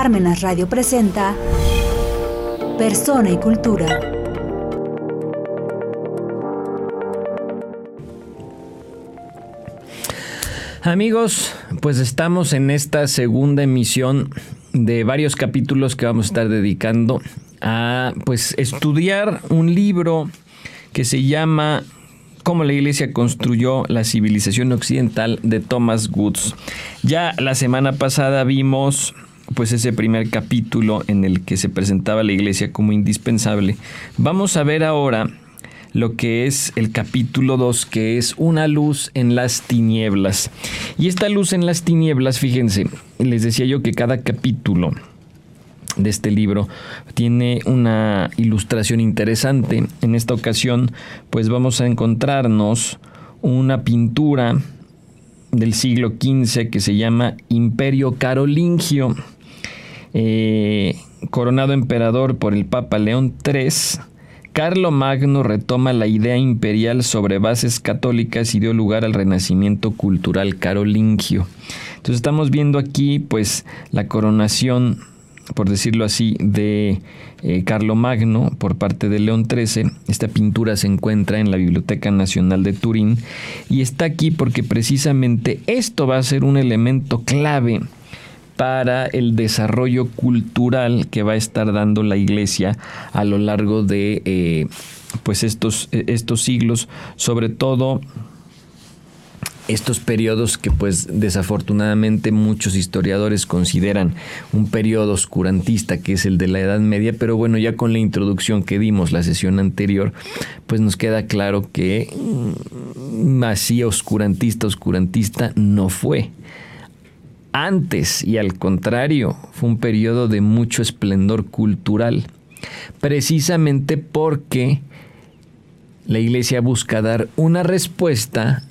Parmenas Radio presenta Persona y Cultura. Amigos, pues estamos en esta segunda emisión de varios capítulos que vamos a estar dedicando a pues estudiar un libro que se llama cómo la iglesia construyó la civilización occidental de Thomas Woods. Ya la semana pasada vimos pues ese primer capítulo en el que se presentaba la iglesia como indispensable. Vamos a ver ahora lo que es el capítulo 2, que es una luz en las tinieblas. Y esta luz en las tinieblas, fíjense, les decía yo que cada capítulo de este libro tiene una ilustración interesante. En esta ocasión, pues vamos a encontrarnos una pintura del siglo XV que se llama Imperio Carolingio, eh, coronado emperador por el Papa León III. Carlo Magno retoma la idea imperial sobre bases católicas y dio lugar al renacimiento cultural carolingio. Entonces estamos viendo aquí pues la coronación por decirlo así, de eh, Carlo Magno por parte de León XIII. Esta pintura se encuentra en la Biblioteca Nacional de Turín y está aquí porque precisamente esto va a ser un elemento clave para el desarrollo cultural que va a estar dando la Iglesia a lo largo de eh, pues estos, estos siglos, sobre todo estos periodos que pues desafortunadamente muchos historiadores consideran un periodo oscurantista que es el de la Edad Media, pero bueno, ya con la introducción que dimos la sesión anterior, pues nos queda claro que mm, así oscurantista, oscurantista no fue. Antes y al contrario, fue un periodo de mucho esplendor cultural, precisamente porque la iglesia busca dar una respuesta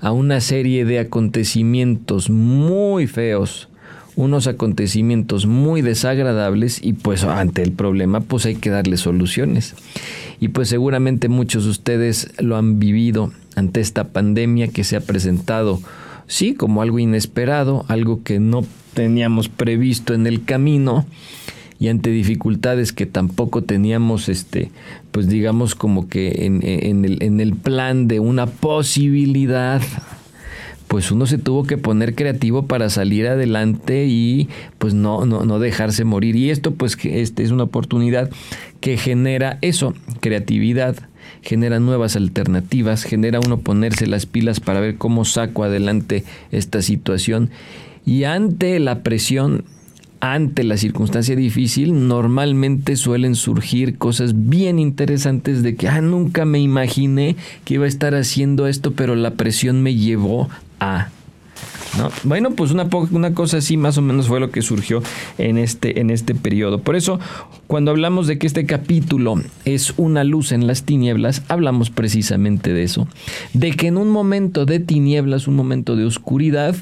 a una serie de acontecimientos muy feos, unos acontecimientos muy desagradables y pues ante el problema pues hay que darle soluciones. Y pues seguramente muchos de ustedes lo han vivido ante esta pandemia que se ha presentado, sí, como algo inesperado, algo que no teníamos previsto en el camino y ante dificultades que tampoco teníamos, este, pues digamos como que en, el, en el plan de una posibilidad pues uno se tuvo que poner creativo para salir adelante y pues no, no, no dejarse morir. Y esto pues que este es una oportunidad que genera eso, creatividad, genera nuevas alternativas, genera uno ponerse las pilas para ver cómo saco adelante esta situación. Y ante la presión ante la circunstancia difícil, normalmente suelen surgir cosas bien interesantes de que, ah, nunca me imaginé que iba a estar haciendo esto, pero la presión me llevó a... ¿No? Bueno, pues una, una, cosa así más o menos fue lo que surgió en este, en este periodo. Por eso, cuando hablamos de que este capítulo es una luz en las tinieblas, hablamos precisamente de eso. De que en un momento de tinieblas, un momento de oscuridad,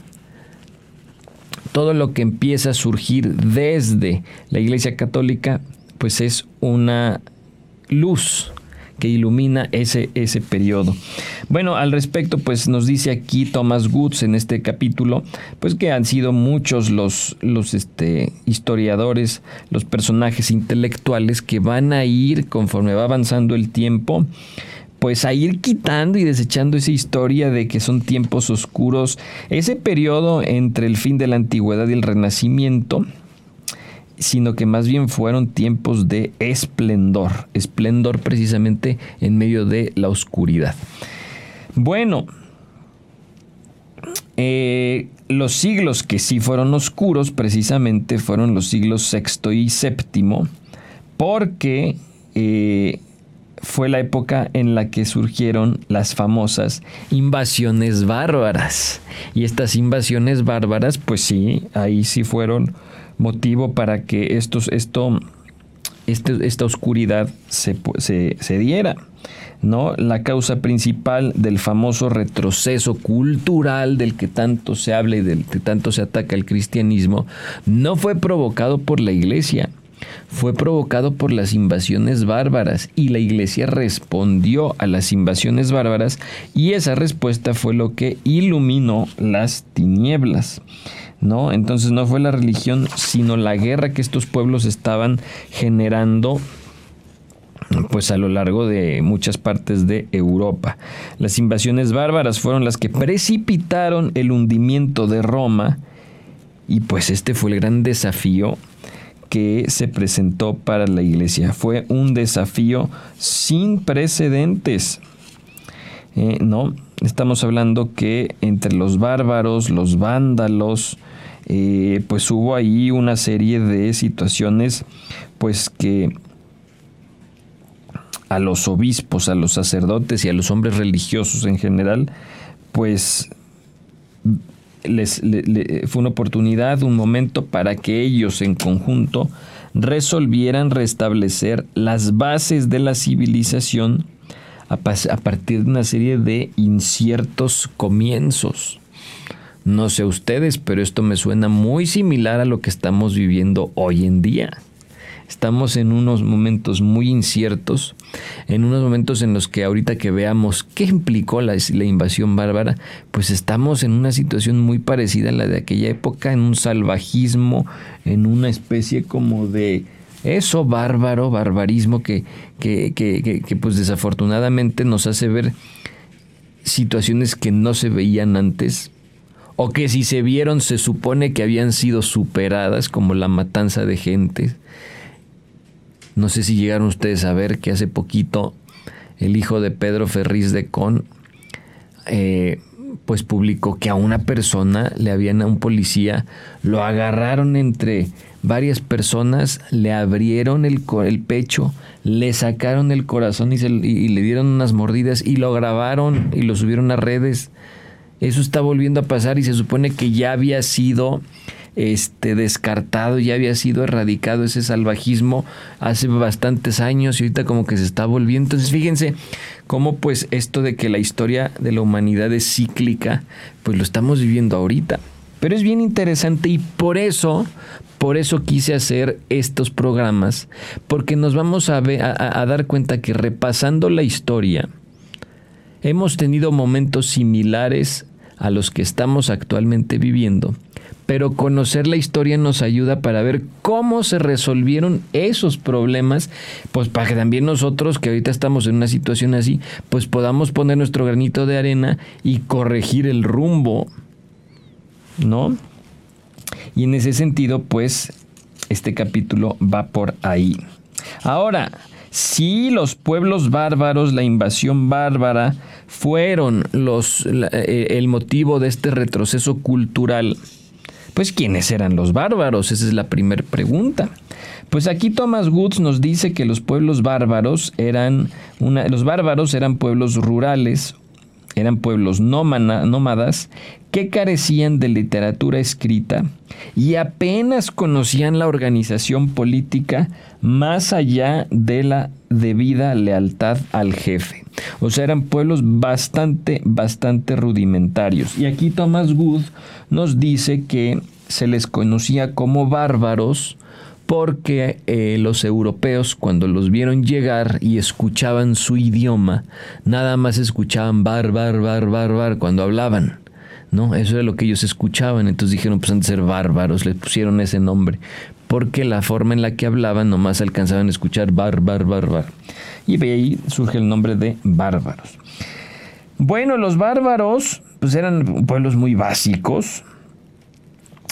todo lo que empieza a surgir desde la Iglesia Católica, pues es una luz que ilumina ese, ese periodo. Bueno, al respecto, pues nos dice aquí Thomas Woods en este capítulo, pues que han sido muchos los, los este, historiadores, los personajes intelectuales que van a ir conforme va avanzando el tiempo, pues a ir quitando y desechando esa historia de que son tiempos oscuros, ese periodo entre el fin de la antigüedad y el renacimiento, sino que más bien fueron tiempos de esplendor, esplendor precisamente en medio de la oscuridad. Bueno, eh, los siglos que sí fueron oscuros precisamente fueron los siglos sexto y séptimo, porque eh, fue la época en la que surgieron las famosas invasiones bárbaras. Y estas invasiones bárbaras, pues sí, ahí sí fueron motivo para que estos, esto, este, esta oscuridad se, se, diera. ¿no? La causa principal del famoso retroceso cultural del que tanto se habla y del que tanto se ataca el cristianismo no fue provocado por la iglesia, fue provocado por las invasiones bárbaras y la iglesia respondió a las invasiones bárbaras y esa respuesta fue lo que iluminó las tinieblas. ¿No? Entonces no fue la religión, sino la guerra que estos pueblos estaban generando pues a lo largo de muchas partes de Europa. Las invasiones bárbaras fueron las que precipitaron el hundimiento de Roma y pues este fue el gran desafío que se presentó para la iglesia. Fue un desafío sin precedentes. Eh, no, estamos hablando que entre los bárbaros, los vándalos, eh, pues hubo ahí una serie de situaciones pues que a los obispos, a los sacerdotes y a los hombres religiosos en general, pues fue una oportunidad, un momento para que ellos en conjunto resolvieran restablecer las bases de la civilización a, a partir de una serie de inciertos comienzos. No sé ustedes, pero esto me suena muy similar a lo que estamos viviendo hoy en día. Estamos en unos momentos muy inciertos, en unos momentos en los que ahorita que veamos qué implicó la, invasión bárbara, pues estamos en una situación muy parecida a la de aquella época, en un salvajismo, en una especie como de eso bárbaro, barbarismo que, que, que, que pues desafortunadamente nos hace ver situaciones que no se veían antes, o que si se vieron se supone que habían sido superadas, como la matanza de gente, no sé si llegaron ustedes a ver que hace poquito el hijo de Pedro Ferriz de Con, eh, pues publicó que a una persona le habían a un policía, lo agarraron entre varias personas, le abrieron el, el pecho, le sacaron el corazón y, y le dieron unas mordidas y lo grabaron y lo subieron a redes. Eso está volviendo a pasar y se supone que ya había sido este, descartado, ya había sido erradicado ese salvajismo hace bastantes años y ahorita como que se está volviendo. Entonces fíjense cómo pues esto de que la historia de la humanidad es cíclica, pues lo estamos viviendo ahorita. Pero es bien interesante y por eso, por eso quise hacer estos programas, porque nos vamos a, a dar cuenta que repasando la historia, hemos tenido momentos similares a los que estamos actualmente viviendo pero conocer la historia nos ayuda para ver cómo se resolvieron esos problemas, pues para que también nosotros, que ahorita estamos en una situación así, pues podamos poner nuestro granito de arena y corregir el rumbo, ¿no? Y en ese sentido, pues, este capítulo va por ahí. Ahora, si los pueblos bárbaros, la invasión bárbara, fueron los, eh, el motivo de este retroceso cultural, pues ¿quiénes eran los bárbaros? Esa es la primera pregunta. Pues aquí Thomas Woods nos dice que los pueblos bárbaros eran una, los bárbaros eran pueblos rurales, eran pueblos nómadas que carecían de literatura escrita y apenas conocían la organización política más allá de la debida lealtad al jefe. O sea, eran pueblos bastante, bastante rudimentarios. Y aquí Thomas Wood nos dice que se les conocía como bárbaros porque eh, los europeos cuando los vieron llegar y escuchaban su idioma, nada más escuchaban bar, bar, bar, bar, bar cuando hablaban. ¿no? Eso era lo que ellos escuchaban, entonces dijeron, pues han de ser bárbaros, les pusieron ese nombre, porque la forma en la que hablaban nomás alcanzaban a escuchar bar, bar, bar, bar. Y de ahí surge el nombre de bárbaros. Bueno, los bárbaros pues eran pueblos muy básicos.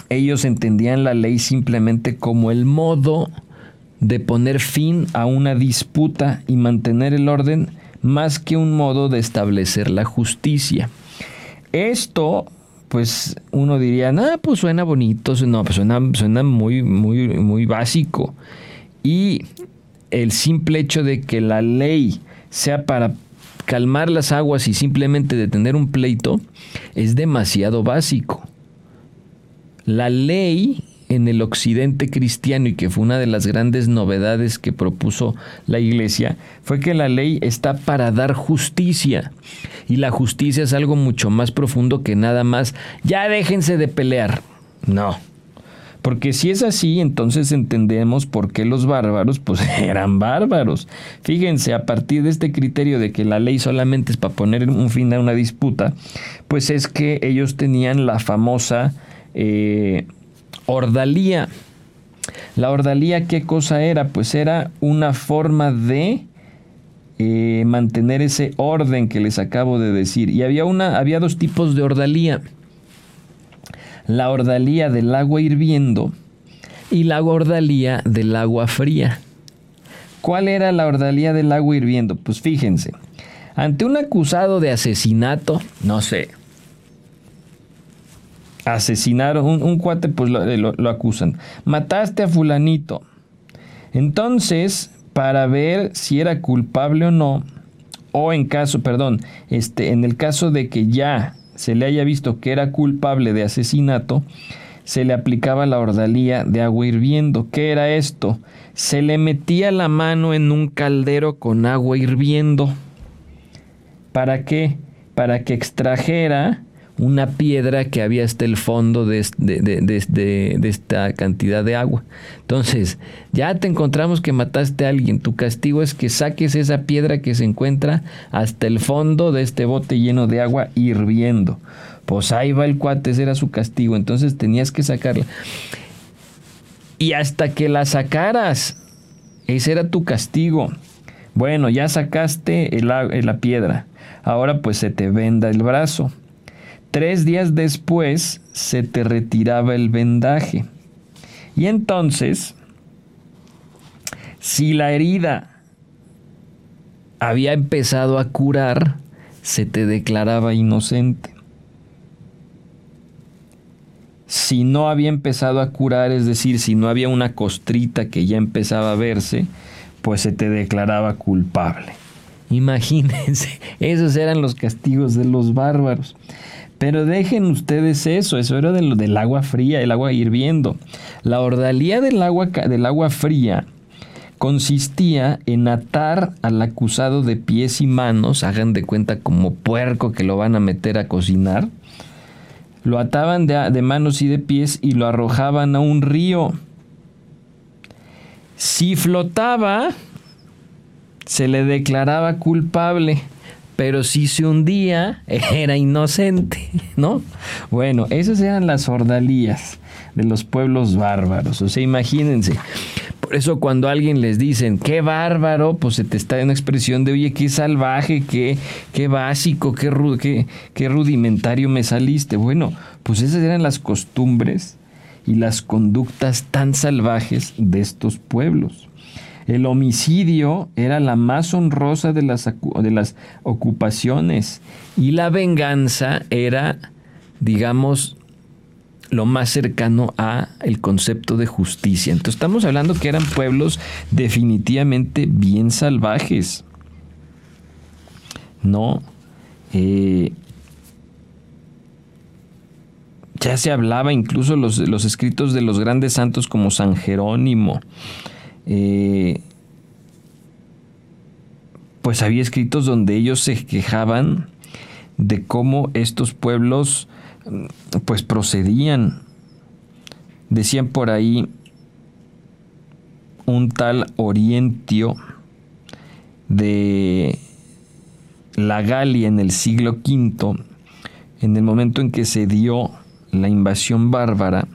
Ellos entendían la ley simplemente como el modo de poner fin a una disputa y mantener el orden más que un modo de establecer la justicia. Esto, pues uno diría, ah, pues suena bonito, no, pues suena, suena muy, muy, muy básico. Y el simple hecho de que la ley sea para calmar las aguas y simplemente detener un pleito es demasiado básico. La ley en el occidente cristiano y que fue una de las grandes novedades que propuso la iglesia, fue que la ley está para dar justicia. Y la justicia es algo mucho más profundo que nada más, ya déjense de pelear. No. Porque si es así, entonces entendemos por qué los bárbaros pues eran bárbaros. Fíjense, a partir de este criterio de que la ley solamente es para poner un fin a una disputa, pues es que ellos tenían la famosa eh, ordalía. La ordalía, ¿qué cosa era? Pues era una forma de eh, mantener ese orden que les acabo de decir. Y había, una, había dos tipos de ordalía. La ordalía del agua hirviendo y la ordalía del agua fría. ¿Cuál era la ordalía del agua hirviendo? Pues fíjense, ante un acusado de asesinato, no sé, asesinaron, un, cuate pues lo acusan, mataste a fulanito. Entonces, para ver si era culpable o no, o en caso, perdón, este, en el caso de que ya se le haya visto que era culpable de asesinato, se le aplicaba la ordalía de agua hirviendo. ¿Qué era esto? Se le metía la mano en un caldero con agua hirviendo. ¿Para qué? Para que extrajera una piedra que había hasta el fondo de, esta cantidad de agua. Entonces, ya te encontramos que mataste a alguien. Tu castigo es que saques esa piedra que se encuentra hasta el fondo de este bote lleno de agua hirviendo. Pues ahí va el cuate, ese era su castigo. Entonces tenías que sacarla. Y hasta que la sacaras, ese era tu castigo. Bueno, ya sacaste la piedra. Ahora pues se te venda el brazo Tres días después se te retiraba el vendaje. Y entonces, si la herida había empezado a curar, se te declaraba inocente. Si no había empezado a curar, es decir, si no había una costrita que ya empezaba a verse, pues se te declaraba culpable. Imagínense, esos eran los castigos de los bárbaros. Pero dejen ustedes eso, eso era de lo del agua fría, el agua hirviendo. La ordalía del agua, del agua fría consistía en atar al acusado de pies y manos, hagan de cuenta como puerco que lo van a meter a cocinar. Lo ataban de, de manos y de pies y lo arrojaban a un río. Si flotaba, se le declaraba culpable pero si se hundía, era inocente, ¿no? Bueno, esas eran las ordalías de los pueblos bárbaros. O sea, imagínense. Por eso cuando alguien les dicen, qué bárbaro, pues se te está en una expresión de, oye, qué salvaje, qué, qué básico, qué, qué, qué rudimentario me saliste. Bueno, pues esas eran las costumbres y las conductas tan salvajes de estos pueblos. El homicidio era la más honrosa de las, de las ocupaciones y la venganza era, digamos, lo más cercano a el concepto de justicia. Entonces estamos hablando que eran pueblos definitivamente bien salvajes. No. Eh, ya se hablaba incluso los, los escritos de los grandes santos como San Jerónimo, eh, pues había escritos donde ellos se quejaban de cómo estos pueblos mm, pues procedían. Decían por ahí un tal Orientio de la Galia en el siglo V, en el momento en que se dio la invasión bárbara,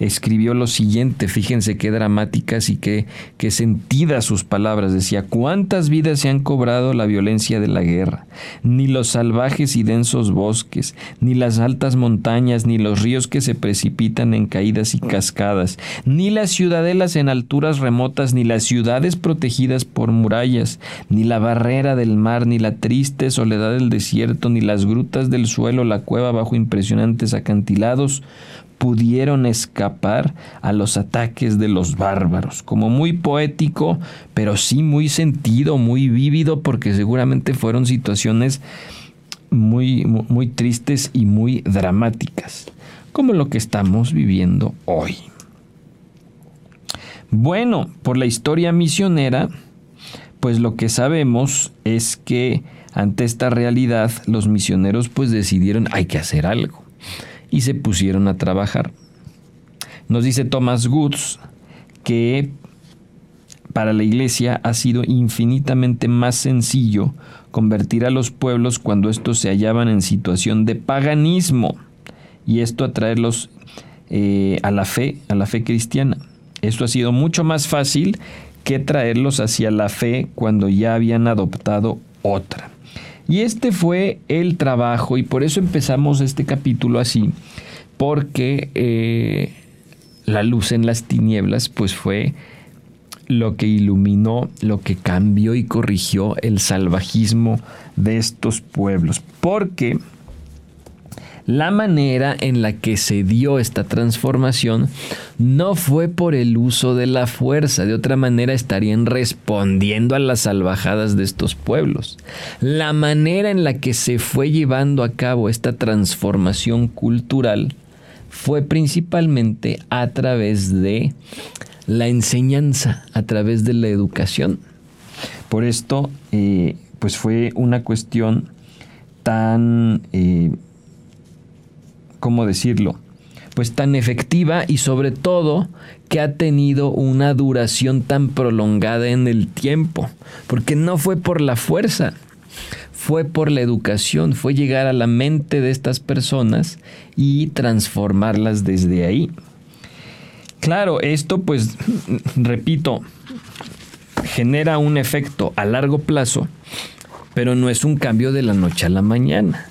escribió lo siguiente, fíjense qué dramáticas y qué, qué sentidas sus palabras. Decía, ¿cuántas vidas se han cobrado la violencia de la guerra? Ni los salvajes y densos bosques, ni las altas montañas, ni los ríos que se precipitan en caídas y cascadas, ni las ciudadelas en alturas remotas, ni las ciudades protegidas por murallas, ni la barrera del mar, ni la triste soledad del desierto, ni las grutas del suelo, la cueva bajo impresionantes acantilados, pudieron escapar a los ataques de los bárbaros. Como muy poético, pero sí muy sentido, muy vívido, porque seguramente fueron situaciones muy, muy tristes y muy dramáticas, como lo que estamos viviendo hoy. Bueno, por la historia misionera, pues lo que sabemos es que ante esta realidad los misioneros pues decidieron hay que hacer algo y se pusieron a trabajar. Nos dice Thomas Goods que para la iglesia ha sido infinitamente más sencillo convertir a los pueblos cuando estos se hallaban en situación de paganismo y esto atraerlos eh, a la fe, a la fe cristiana. Esto ha sido mucho más fácil que traerlos hacia la fe cuando ya habían adoptado otra. Y este fue el trabajo y por eso empezamos este capítulo así, porque eh, la luz en las tinieblas pues fue lo que iluminó, lo que cambió y corrigió el salvajismo de estos pueblos. Porque la manera en la que se dio esta transformación no fue por el uso de la fuerza, de otra manera estarían respondiendo a las salvajadas de estos pueblos. La manera en la que se fue llevando a cabo esta transformación cultural fue principalmente a través de la enseñanza, a través de la educación. Por esto, eh, pues fue una cuestión tan eh, ¿cómo decirlo? Pues tan efectiva y sobre todo que ha tenido una duración tan prolongada en el tiempo, porque no fue por la fuerza, fue por la educación, fue llegar a la mente de estas personas y transformarlas desde ahí. Claro, esto pues, repito, genera un efecto a largo plazo, pero no es un cambio de la noche a la mañana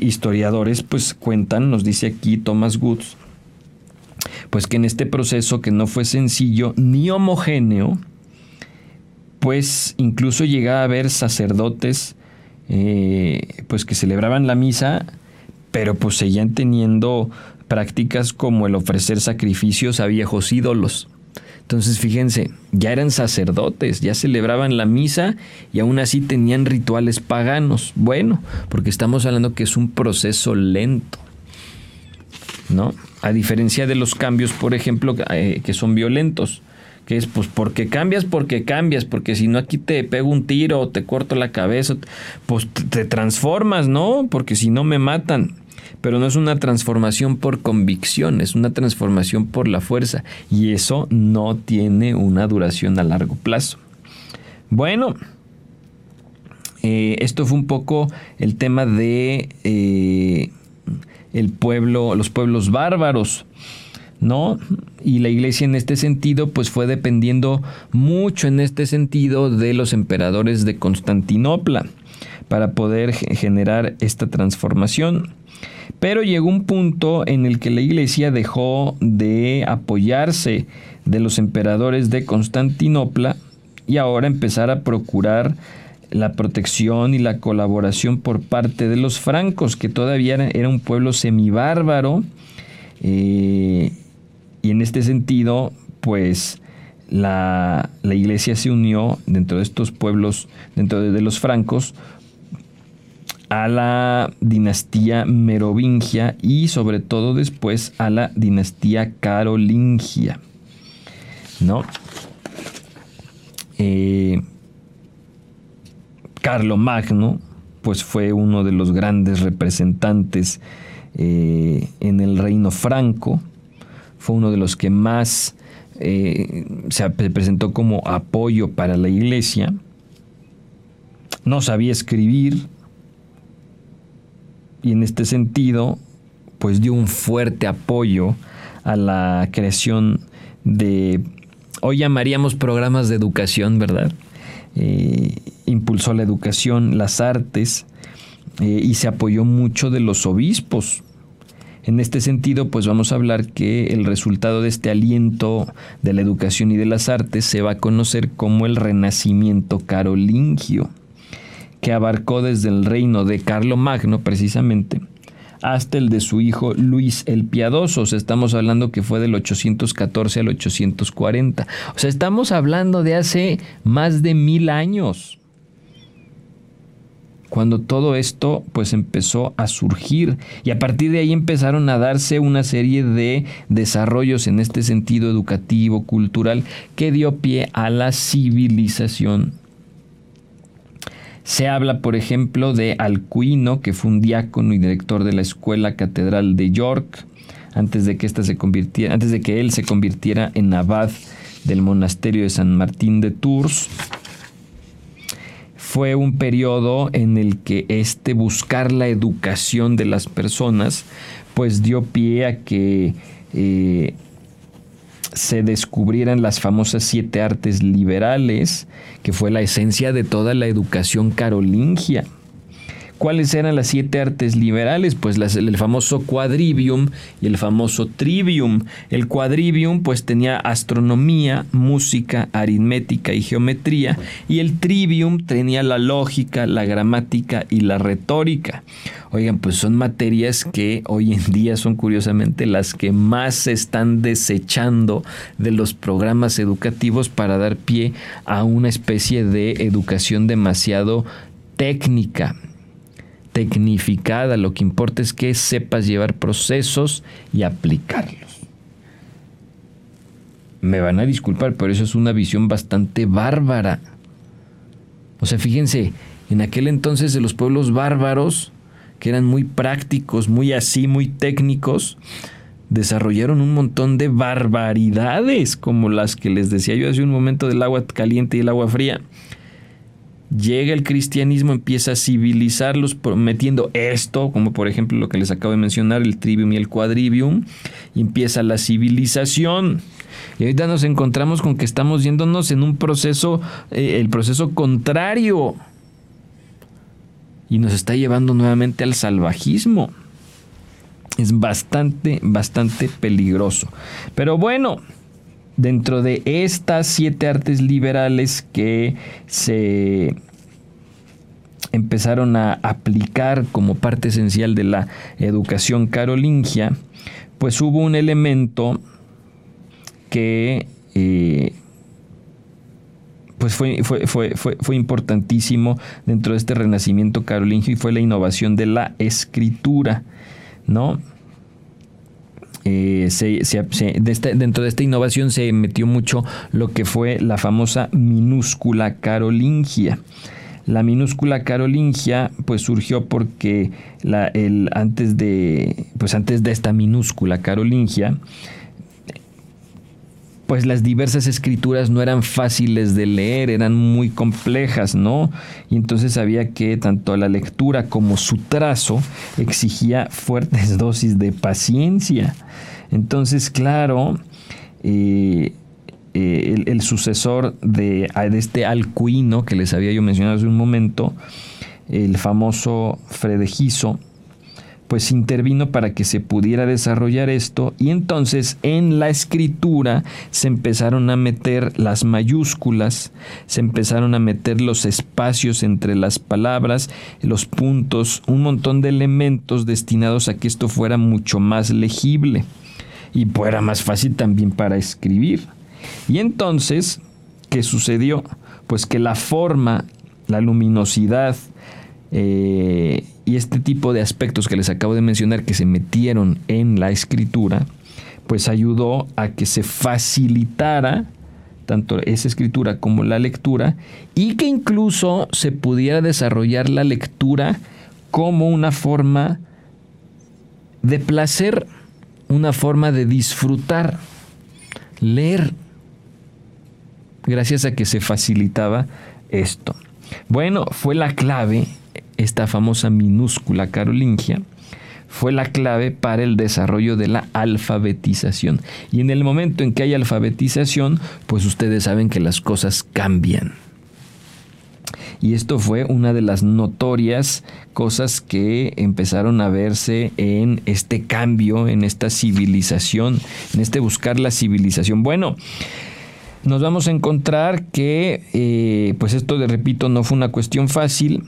historiadores pues cuentan, nos dice aquí Thomas Woods, pues que en este proceso que no fue sencillo ni homogéneo, pues incluso llegaba a haber sacerdotes eh, pues que celebraban la misa, pero pues seguían teniendo prácticas como el ofrecer sacrificios a viejos ídolos. Entonces, fíjense, ya eran sacerdotes, ya celebraban la misa y aún así tenían rituales paganos. Bueno, porque estamos hablando que es un proceso lento. ¿No? A diferencia de los cambios, por ejemplo, eh, que son violentos, que es pues porque cambias, porque cambias, porque si no aquí te pego un tiro o te corto la cabeza, pues te transformas, ¿no? Porque si no me matan pero no es una transformación por convicción, es una transformación por la fuerza y eso no tiene una duración a largo plazo. Bueno, eh, esto fue un poco el tema de eh, el pueblo, los pueblos bárbaros. ¿No? Y la iglesia en este sentido, pues fue dependiendo mucho en este sentido de los emperadores de Constantinopla para poder generar esta transformación. Pero llegó un punto en el que la iglesia dejó de apoyarse de los emperadores de Constantinopla y ahora empezar a procurar la protección y la colaboración por parte de los francos, que todavía era un pueblo semibárbaro. Eh, y en este sentido, pues la, la, iglesia se unió dentro de estos pueblos, dentro de los francos, a la dinastía merovingia y sobre todo después a la dinastía carolingia. ¿No? Eh, Magno, pues fue uno de los grandes representantes eh, en el reino franco, fue uno de los que más eh, se presentó como apoyo para la iglesia, no sabía escribir, y en este sentido, pues dio un fuerte apoyo a la creación de, hoy llamaríamos programas de educación, ¿verdad? Eh, impulsó la educación, las artes eh, y se apoyó mucho de los obispos. En este sentido, pues vamos a hablar que el resultado de este aliento de la educación y de las artes se va a conocer como el renacimiento carolingio que abarcó desde el reino de Carlo Magno precisamente hasta el de su hijo Luis el Piadoso. O sea, estamos hablando que fue del 814 al 840. O sea, estamos hablando de hace más de mil años. Cuando todo esto pues empezó a surgir y a partir de ahí empezaron a darse una serie de desarrollos en este sentido educativo, cultural, que dio pie a la civilización se habla, por ejemplo, de Alcuino, que fue un diácono y director de la Escuela Catedral de York, antes de que esta se convirtiera, antes de que él se convirtiera en abad del monasterio de San Martín de Tours. Fue un periodo en el que este buscar la educación de las personas, pues dio pie a que eh, se descubrieran las famosas siete artes liberales, que fue la esencia de toda la educación carolingia. ¿Cuáles eran las siete artes liberales? Pues el famoso quadrivium y el famoso trivium. El quadrivium pues tenía astronomía, música, aritmética y geometría y el trivium tenía la lógica, la gramática y la retórica. Oigan, pues son materias que hoy en día son curiosamente las que más se están desechando de los programas educativos para dar pie a una especie de educación demasiado técnica tecnificada, lo que importa es que sepas llevar procesos y aplicarlos. Me van a disculpar, pero eso es una visión bastante bárbara. O sea, fíjense, en aquel entonces de los pueblos bárbaros, que eran muy prácticos, muy así, muy técnicos, desarrollaron un montón de barbaridades, como las que les decía yo hace un momento del agua caliente y el agua fría llega el cristianismo, empieza a civilizarlos metiendo esto, como por ejemplo lo que les acabo de mencionar, el trivium y el quadrivium, y empieza la civilización. Y ahorita nos encontramos con que estamos yéndonos en un proceso, eh, el proceso contrario. Y nos está llevando nuevamente al salvajismo. Es bastante, bastante peligroso. Pero bueno, dentro de estas siete artes liberales que se empezaron a aplicar como parte esencial de la educación carolingia, pues hubo un elemento que eh, pues fue, fue, fue, fue, importantísimo dentro de este renacimiento carolingio y fue la innovación de la escritura, ¿no? Eh, dentro de esta innovación se metió mucho lo que fue la famosa minúscula carolingia. La minúscula carolingia pues surgió porque antes, de, pues antes de esta minúscula carolingia pues las diversas escrituras no eran fáciles de leer, eran muy complejas, ¿no? Y entonces había que tanto la lectura como su trazo exigía fuertes dosis de paciencia. Entonces, claro, eh, eh, el, sucesor de, este Alcuino que les había yo mencionado hace un momento, el famoso Fredejizo, pues intervino para que se pudiera desarrollar esto y entonces en la escritura se empezaron a meter las mayúsculas, se empezaron a meter los espacios entre las palabras, los puntos, un montón de elementos destinados a que esto fuera mucho más legible y fuera más fácil también para escribir. Y entonces, ¿qué sucedió? Pues que la forma, la luminosidad, eh, y este tipo de aspectos que les acabo de mencionar que se metieron en la escritura, pues ayudó a que se facilitara tanto esa escritura como la lectura y que incluso se pudiera desarrollar la lectura como una forma de placer, una forma de disfrutar, leer, gracias a que se facilitaba esto. Bueno, fue la clave esta famosa minúscula carolingia, fue la clave para el desarrollo de la alfabetización. Y en el momento en que hay alfabetización, pues ustedes saben que las cosas cambian. Y esto fue una de las notorias cosas que empezaron a verse en este cambio, en esta civilización, en este buscar la civilización. Bueno, nos vamos a encontrar que, eh, pues esto, de repito, no fue una cuestión fácil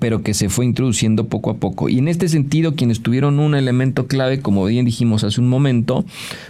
pero que se fue introduciendo poco a poco. Y en este sentido, quienes tuvieron un elemento clave, como bien dijimos hace un momento,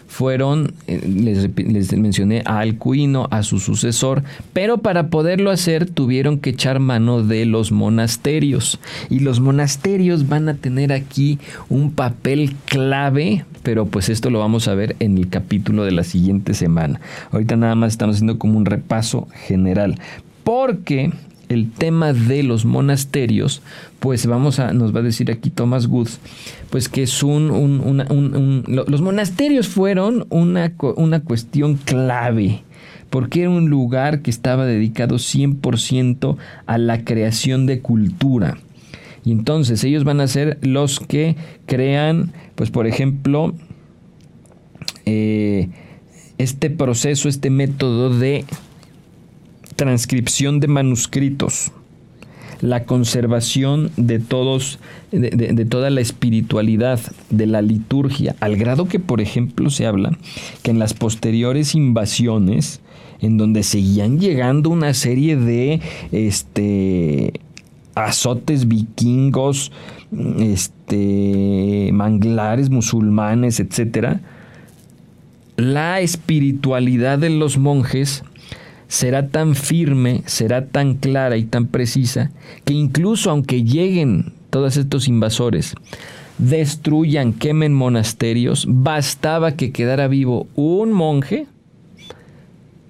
fueron, eh, les, mencioné a Alcuino, a su sucesor, pero para poderlo hacer tuvieron que echar mano de los monasterios. Y los monasterios van a tener aquí un papel clave, pero pues esto lo vamos a ver en el capítulo de la siguiente semana. Ahorita nada más estamos haciendo como un repaso general, porque el tema de los monasterios, pues vamos a, nos va a decir aquí Thomas Woods, pues que es un, los monasterios fueron una, una cuestión clave porque era un lugar que estaba dedicado 100% a la creación de cultura. Y entonces ellos van a ser los que crean, pues por ejemplo, eh, este proceso, este método de transcripción de manuscritos, la conservación de todos, de, toda la espiritualidad de la liturgia, al grado que, por ejemplo, se habla que en las posteriores invasiones, en donde seguían llegando una serie de este azotes vikingos, este manglares musulmanes, etcétera, la espiritualidad de los monjes será tan firme, será tan clara y tan precisa, que incluso aunque lleguen todos estos invasores, destruyan, quemen monasterios, bastaba que quedara vivo un monje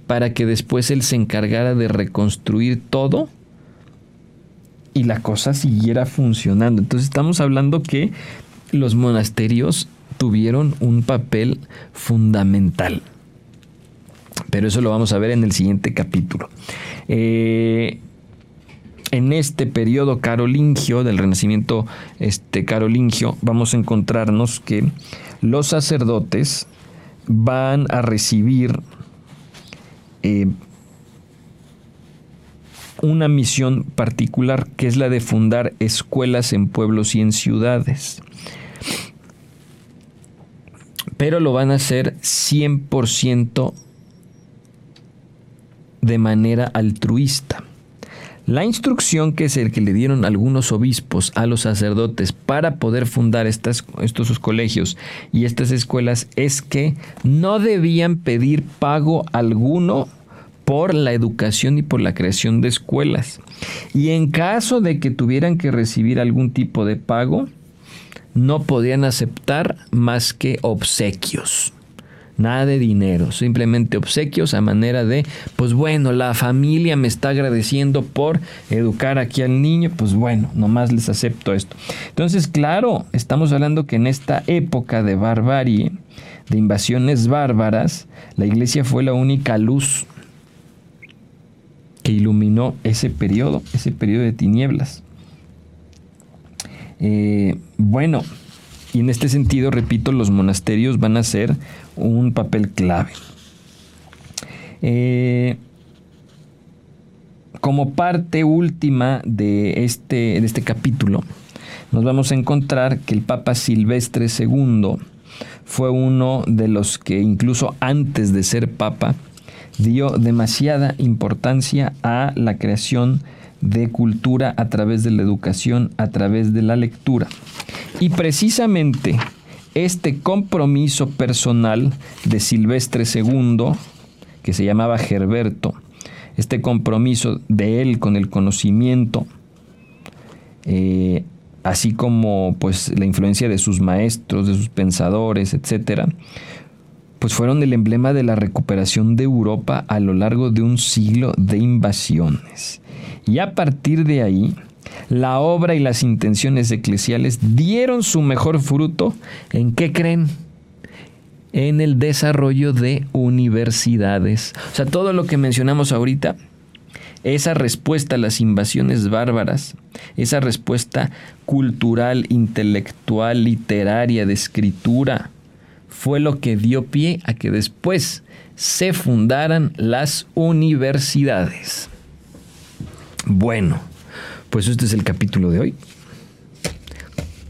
para que después él se encargara de reconstruir todo y la cosa siguiera funcionando. Entonces estamos hablando que los monasterios tuvieron un papel fundamental. Pero eso lo vamos a ver en el siguiente capítulo. Eh, en este periodo carolingio, del renacimiento este, carolingio, vamos a encontrarnos que los sacerdotes van a recibir eh, una misión particular que es la de fundar escuelas en pueblos y en ciudades. Pero lo van a hacer 100% de manera altruista. La instrucción que es el que le dieron algunos obispos a los sacerdotes para poder fundar estos colegios y estas escuelas es que no debían pedir pago alguno por la educación y por la creación de escuelas. Y en caso de que tuvieran que recibir algún tipo de pago, no podían aceptar más que obsequios. Nada de dinero, simplemente obsequios a manera de, pues bueno, la familia me está agradeciendo por educar aquí al niño, pues bueno, nomás les acepto esto. Entonces, claro, estamos hablando que en esta época de barbarie, de invasiones bárbaras, la iglesia fue la única luz que iluminó ese periodo, ese periodo de tinieblas. Eh, bueno, y en este sentido, repito, los monasterios van a ser un papel clave. Eh, como parte última de este, de este capítulo, nos vamos a encontrar que el Papa Silvestre II fue uno de los que incluso antes de ser Papa dio demasiada importancia a la creación de cultura a través de la educación, a través de la lectura. Y precisamente este compromiso personal de Silvestre II, que se llamaba Gerberto, este compromiso de él con el conocimiento, eh, así como pues la influencia de sus maestros, de sus pensadores, etcétera, pues fueron el emblema de la recuperación de Europa a lo largo de un siglo de invasiones. Y a partir de ahí, la obra y las intenciones eclesiales dieron su mejor fruto en qué creen? En el desarrollo de universidades. O sea, todo lo que mencionamos ahorita, esa respuesta a las invasiones bárbaras, esa respuesta cultural, intelectual, literaria, de escritura, fue lo que dio pie a que después se fundaran las universidades. Bueno, pues este es el capítulo de hoy.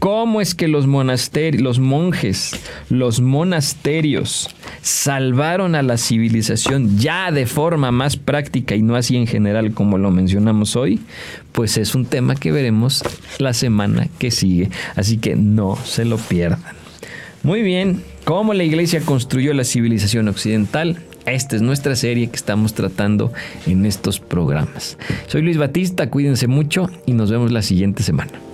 ¿Cómo es que los monasterios, los monjes, los monasterios salvaron a la civilización ya de forma más práctica y no así en general como lo mencionamos hoy? Pues es un tema que veremos la semana que sigue, así que no se lo pierdan. Muy bien, ¿cómo la iglesia construyó la civilización occidental? Esta es nuestra serie que estamos tratando en estos programas. Soy Luis Batista, cuídense mucho y nos vemos la siguiente semana.